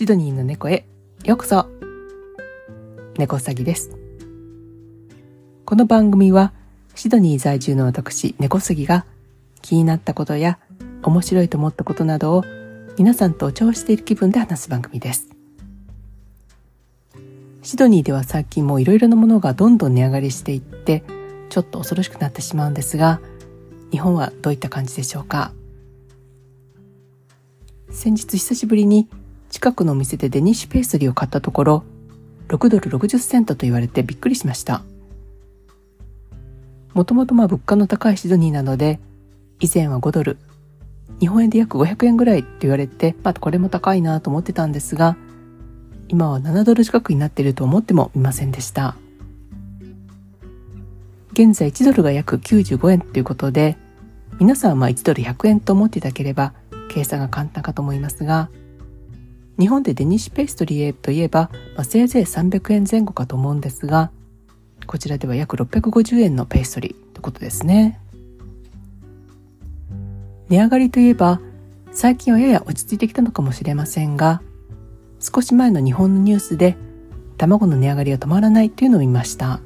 シドニーの猫へ。ようこそ。猫うさぎです。この番組はシドニー在住の私猫うさぎが気になったことや面白いと思ったことなどを皆さんとお調している気分で話す番組です。シドニーでは最近もいろいろなものがどんどん値上がりしていってちょっと恐ろしくなってしまうんですが日本はどういった感じでしょうか。先日久しぶりに近くの店でデニッシュペーストリーを買ったところ6ドル60セントと言われてびっくりしました。もともとまあ物価の高いシドニーなので以前は5ドル日本円で約500円ぐらいって言われて、まあ、これも高いなと思ってたんですが今は7ドル近くになっていると思ってもみませんでした。現在1ドルが約95円ということで皆さんはまあ1ドル100円と思っていただければ計算が簡単かと思いますが日本でデニッシュペーストリーといえば、まあ、せいぜい300円前後かと思うんですがこちらでは約650円のペーストリーということですね。値上がりといえば最近はやや落ち着いてきたのかもしれませんが少し前の日本のニュースで卵の値上がりが止まらないというのを見ました。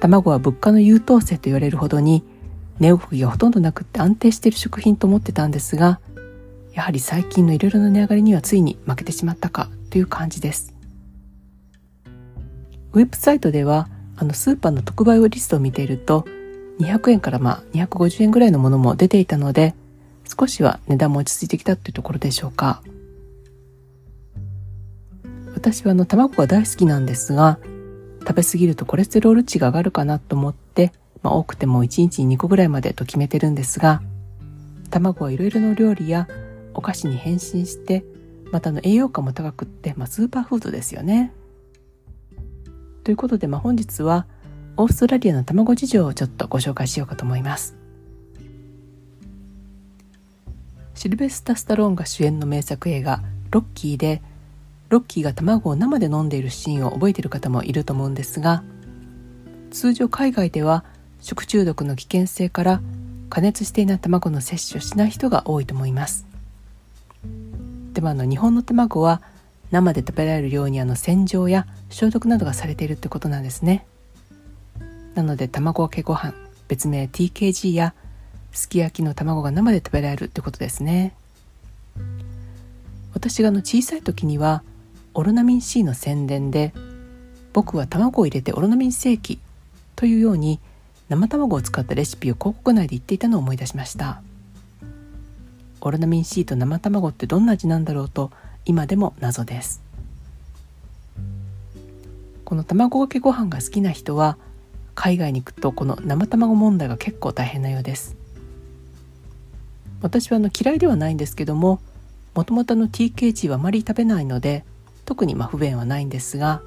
卵は物価の優等生と言われるほどに値動きがほとんどなくって安定している食品と思ってたんですがやはり最近のいろいろな値上がりにはついに負けてしまったかという感じです。ウェブサイトではあのスーパーの特売リストを見ていると200円からまあ250円ぐらいのものも出ていたので少しは値段も落ち着いてきたというところでしょうか。私はあの卵が大好きなんですが食べ過ぎるとコレステロール値が上がるかなと思って、まあ、多くても1日に2個ぐらいまでと決めてるんですが卵はいろいろな料理やお菓子に変身してまたの栄養価も高くって、まあ、スーパーフードですよね。ということで、まあ、本日はオーストラリアの卵事情をちょっとご紹介しようかと思いますシルベスタ・スタローンが主演の名作映画「ロッキー」でロッキーが卵を生で飲んでいるシーンを覚えている方もいると思うんですが通常海外では食中毒の危険性から加熱していない卵の摂取をしない人が多いと思いますでもあの日本の卵は生で食べられるようにあの洗浄や消毒などがされているってことなんですね。なので卵かけご飯別名 TKG やすき焼きの卵が生で食べられるってことですね。私があの小さい時にはオロナミン C の宣伝で僕は卵を入れてオロナミン世紀というように生卵を使ったレシピを広告内で言っていたのを思い出しました。オロナミン C と生卵ってどんな味なんだろうと今でも謎です。この卵かけご飯が好きな人は海外に行くとこの生卵問題が結構大変なようです。私はあの嫌いではないんですけどももともとの TKG はあまり食べないので特にま不便はないんですが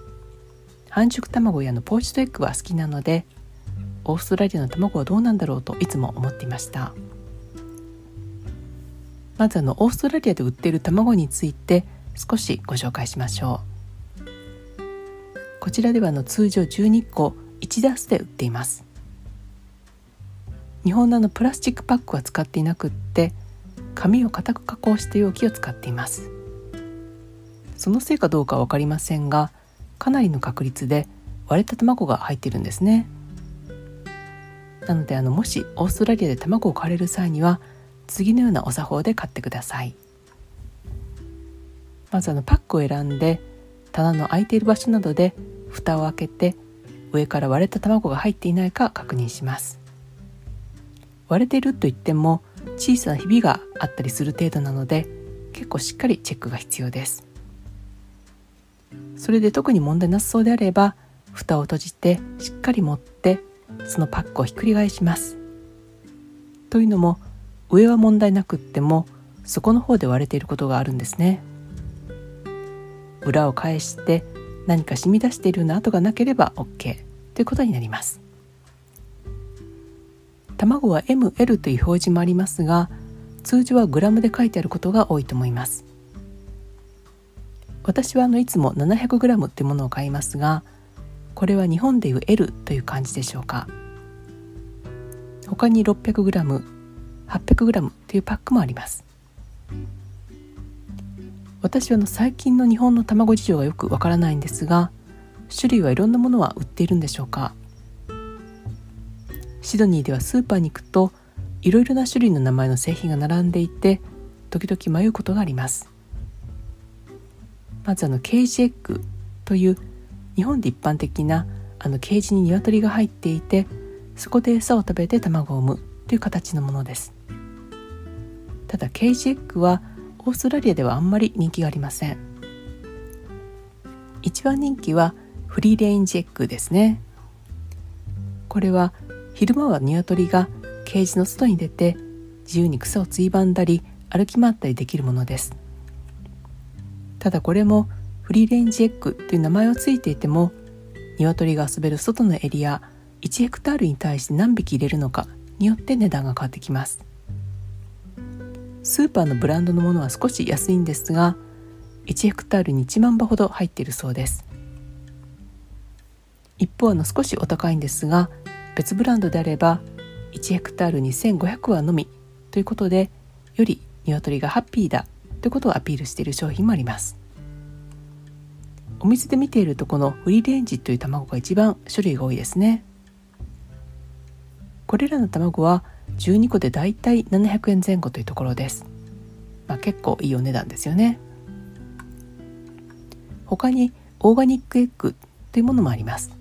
半熟卵やのポーチドエッグは好きなのでオーストラリアの卵はどうなんだろうといつも思っていました。まずあのオーストラリアで売っている卵について少しご紹介しましょう。こちらではの通常12個1ダースで売っています。日本ののプラスチックパックは使っていなくって紙を固く加工した容器を使っています。そのせいかどうかは分かりませんがかなりの確率で割れた卵が入っているんですね。なのであのもしオーストラリアで卵を買われる際には次のようなお作法で買ってください。まずあのパックを選んで棚の空いている場所などで蓋を開けて上から割れた卵が入っていないか確認します。割れているといっても小さなひびがあったりする程度なので結構しっかりチェックが必要です。それで特に問題なさそうであれば蓋を閉じてしっかり持ってそのパックをひっくり返します。というのも上は問題なくっても底の方で割れていることがあるんですね。裏を返して何か染み出しているような跡がなければ OK ということになります。卵は ML という表示もありますが通常はグラムで書いてあることが多いと思います。私はあのいつも 700g ってものを買いますがこれは日本でいう L という感じでしょうか。他に 600g、800g というパックもあります。私はの最近の日本の卵事情がよくわからないんですが種類はいろんなものは売っているんでしょうか？シドニーではスーパーに行くといろいろな種類の名前の製品が並んでいて時々迷うことがあります。まずあのケージエッグという日本で一般的なあのケージに鶏が入っていてそこで餌を食べて卵を産むという形のものです。ただケージエッグはオーストラリアではあんまり人気がありません。一番人気はフリーレインジエッグですね。これは昼間は鶏がケージの外に出て自由に草をついばんだり歩き回ったりできるものです。ただこれもフリーレンジエッグという名前はついていても鶏が遊べる外のエリア1ヘクタールに対して何匹入れるのかによって値段が変わってきます。スーパーのブランドのものは少し安いんですが1ヘクタールに1万羽ほど入っているそうです。一方の少しお高いんですが別ブランドであれば1ヘクタールに1500羽のみということでより鶏がハッピーだということをアピールしている商品もあります。お店で見ているとこのフリーレンジという卵が一番種類が多いですね。これらの卵は12個でだいたい700円前後というところです、まあ、結構いいお値段ですよね。他にオーガニックエッグというものもあります。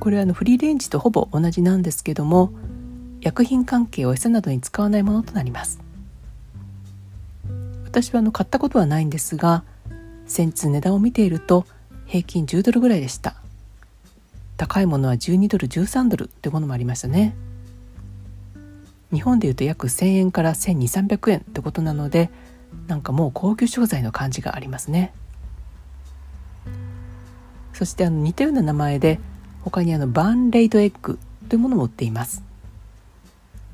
これはあのフリーレンジとほぼ同じなんですけども薬品関係を餌などに使わないものとなります。私はあの買ったことはないんですが先日値段を見ていると平均10ドルぐらいでした。高いものは12ドル13ドルというものもありましたね。日本でいうと約1000円から1200300円ってことなのでなんかもう高級食材の感じがありますね。そしてあの似たような名前で他にあのバーンレイドエッグというものも売っています。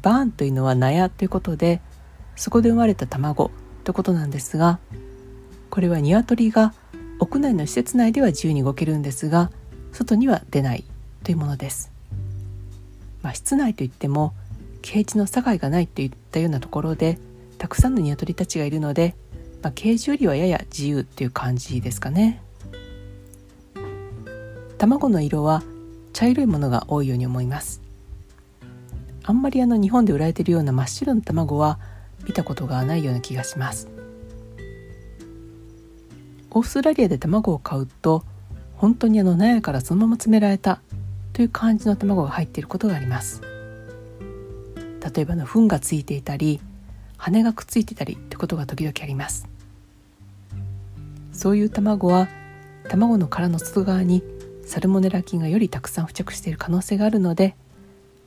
バーンというのは納屋ということでそこで生まれた卵ということなんですがこれは鶏が屋内の施設内では自由に動けるんですが外には出ないというものです、まあ、室内といってもケージの境がないといったようなところでたくさんの鶏たちがいるので、まあ、ケージよりはやや自由っていう感じですかね。卵の色は茶色いものが多いように思います。あんまりあの日本で売られているような真っ白な卵は見たことがないような気がします。オーストラリアで卵を買うと本当にあの納屋からそのまま詰められたという感じの卵が入っていることがあります。例えばの糞がついていたり羽がくっついてたりってことが時々あります。そういう卵は卵の殻の外側にサルモネラ菌がよりたくさん付着している可能性があるので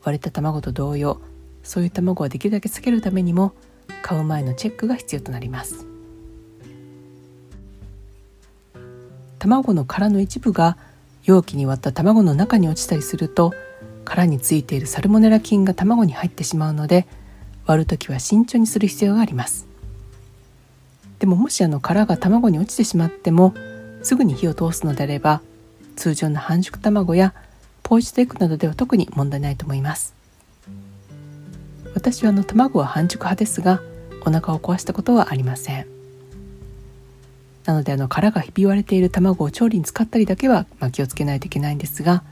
割れた卵と同様そういう卵はできるだけ避けるためにも買う前のチェックが必要となります。卵の殻の一部が容器に割った卵の中に落ちたりすると殻についているサルモネラ菌が卵に入ってしまうので割る時は慎重にする必要があります。でももしあの殻が卵に落ちてしまってもすぐに火を通すのであれば通常の半熟卵やポーチドエッグなどでは特に問題ないと思います。私はあの卵は半熟派ですがお腹を壊したことはありません。なのであの殻がひび割れている卵を調理に使ったりだけは、まあ、気をつけないといけないんですが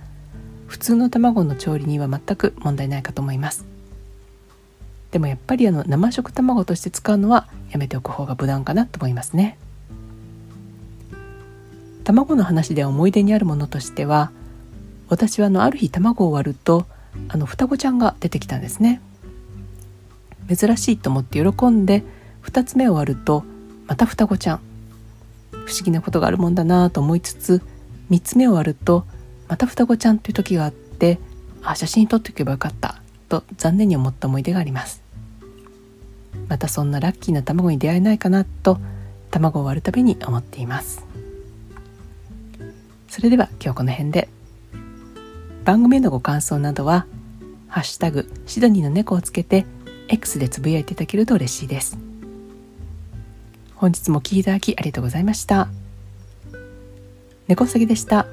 普通の卵の調理には全く問題ないかと思います。でもやっぱりあの生食卵として使うのはやめておく方が無難かなと思いますね。卵の話で思い出にあるものとしては私はあのある日卵を割るとあの双子ちゃんが出てきたんですね。珍しいと思って喜んで2つ目を割るとまた双子ちゃん。不思議なことがあるもんだなと思いつつ3つ目を割るとまた双子ちゃんという時があってあ写真撮っておけばよかったと残念に思った思い出がありますまたそんなラッキーな卵に出会えないかなと卵を割るたびに思っていますそれでは今日この辺で番組へのご感想などは「ハッシュタグシドニーの猫」をつけて X でつぶやいていただけると嬉しいです本日もお聴きいただきありがとうございました。猫うさぎでした。